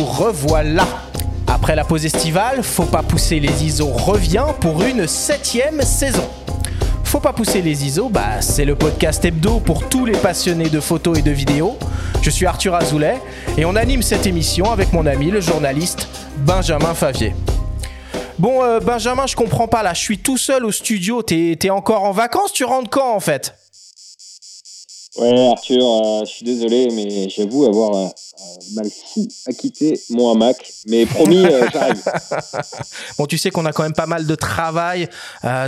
revoilà. Après la pause estivale, Faut pas pousser les ISO revient pour une septième saison. Faut pas pousser les ISO, bah c'est le podcast hebdo pour tous les passionnés de photos et de vidéos. Je suis Arthur Azoulay et on anime cette émission avec mon ami le journaliste Benjamin Favier. Bon euh, Benjamin, je comprends pas là, je suis tout seul au studio, t'es encore en vacances, tu rentres quand en fait? Ouais, Arthur, euh, je suis désolé, mais j'avoue avoir euh, mal fou à quitter mon hamac. Mais promis, euh, j'arrive. bon, tu sais qu'on a quand même pas mal de travail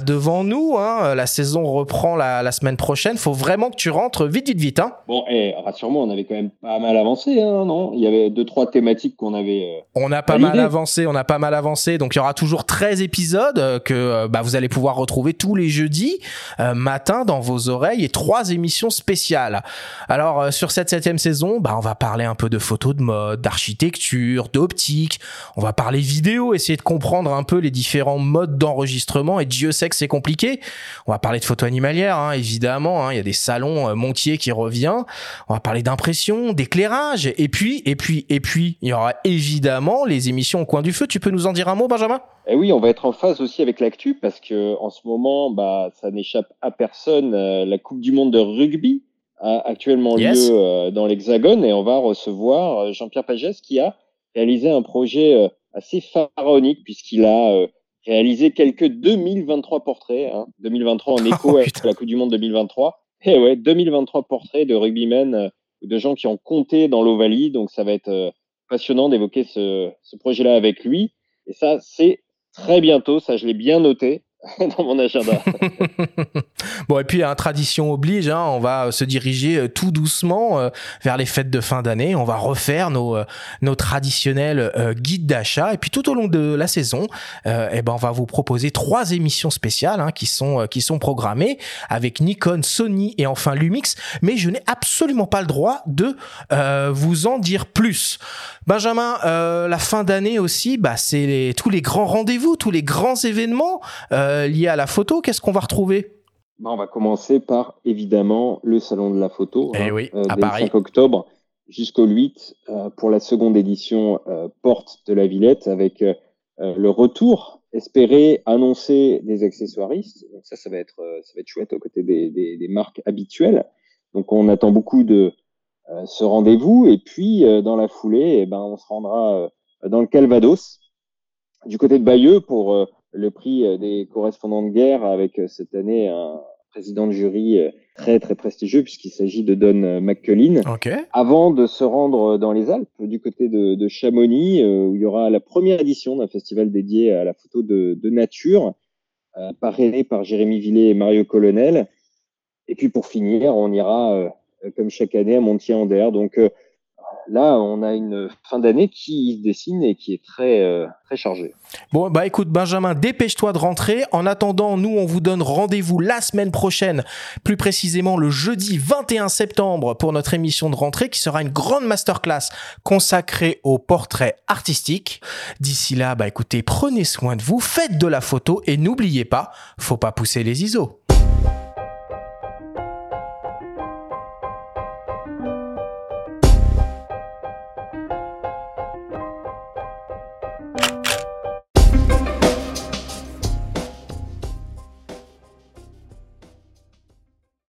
devant nous. Hein. La saison reprend la, la, semaine prochaine. Faut vraiment que tu rentres vite, vite, vite. Hein. Bon, et rassure-moi, on avait quand même pas mal avancé, hein, non? Il y avait deux, trois thématiques qu'on avait. on a pas mal avancé, on a pas mal avancé. Donc, il y aura toujours 13 épisodes que bah, vous allez pouvoir retrouver tous les jeudis matin dans vos oreilles et trois émissions spéciales. Alors euh, sur cette septième saison, bah on va parler un peu de photos de mode, d'architecture, d'optique. On va parler vidéo, essayer de comprendre un peu les différents modes d'enregistrement. Et Dieu sait que c'est compliqué. On va parler de photos animalières, hein, évidemment. Hein. Il y a des salons euh, Montier qui revient. On va parler d'impression, d'éclairage. Et puis, et puis, et puis, il y aura évidemment les émissions au coin du feu. Tu peux nous en dire un mot, Benjamin? Eh oui, on va être en phase aussi avec l'actu parce que en ce moment, bah, ça n'échappe à personne. Euh, la Coupe du Monde de rugby a actuellement lieu euh, dans l'Hexagone et on va recevoir euh, Jean-Pierre Pagès qui a réalisé un projet euh, assez pharaonique puisqu'il a réalisé quelques 2023 portraits, hein, 2023 en écho à la Coupe du Monde 2023. Et ouais, 2023 portraits de rugbymen, de gens qui ont compté dans l'Ovalie. Donc ça va être passionnant d'évoquer ce, ce projet-là avec lui. Et ça, c'est très bientôt, ça je l'ai bien noté. dans mon agenda. bon, et puis, hein, tradition oblige, hein, on va se diriger euh, tout doucement euh, vers les fêtes de fin d'année. On va refaire nos, euh, nos traditionnels guides d'achat. Et puis, tout au long de la saison, eh ben, on va vous proposer trois émissions spéciales hein, qui, sont, qui sont programmées avec Nikon, Sony et enfin Lumix. Mais je n'ai absolument pas le droit de vous en dire plus. Benjamin, la fin d'année aussi, bah, c'est tous les grands rendez-vous, tous les grands événements. Euh, lié à la photo, qu'est-ce qu'on va retrouver? Bah, On va commencer par évidemment le salon de la photo, eh hein, oui, euh, 5 octobre jusqu'au 8 euh, pour la seconde édition Porte de la Villette avec le retour espéré annoncé des accessoiristes. Donc ça, ça va être ça va être chouette aux côtés des, marques habituelles. Donc on attend beaucoup de ce rendez-vous et puis dans la foulée, eh ben on se rendra dans le Calvados du côté de Bayeux pour le prix euh, des correspondants de guerre avec euh, cette année un président de jury euh, très très prestigieux puisqu'il s'agit de Don McCullin. Avant de se rendre dans les Alpes, du côté de, de Chamonix, où il y aura la première édition d'un festival dédié à la photo de, de nature, euh, parrainé par Jérémy Villet et Mario Colonel. Et puis pour finir, on ira, comme chaque année, à Montier-en-Der. Donc là, on a une fin d'année qui se dessine et qui est très, euh, très chargée. Bon, bah écoute, Benjamin, dépêche-toi de rentrer. En attendant, nous, on vous donne rendez-vous la semaine prochaine, plus précisément le jeudi 21 septembre, pour notre émission de rentrée qui sera une grande masterclass consacrée au portrait artistique. D'ici là, bah écoutez, prenez soin de vous, faites de la photo et n'oubliez pas, faut pas pousser les ISO.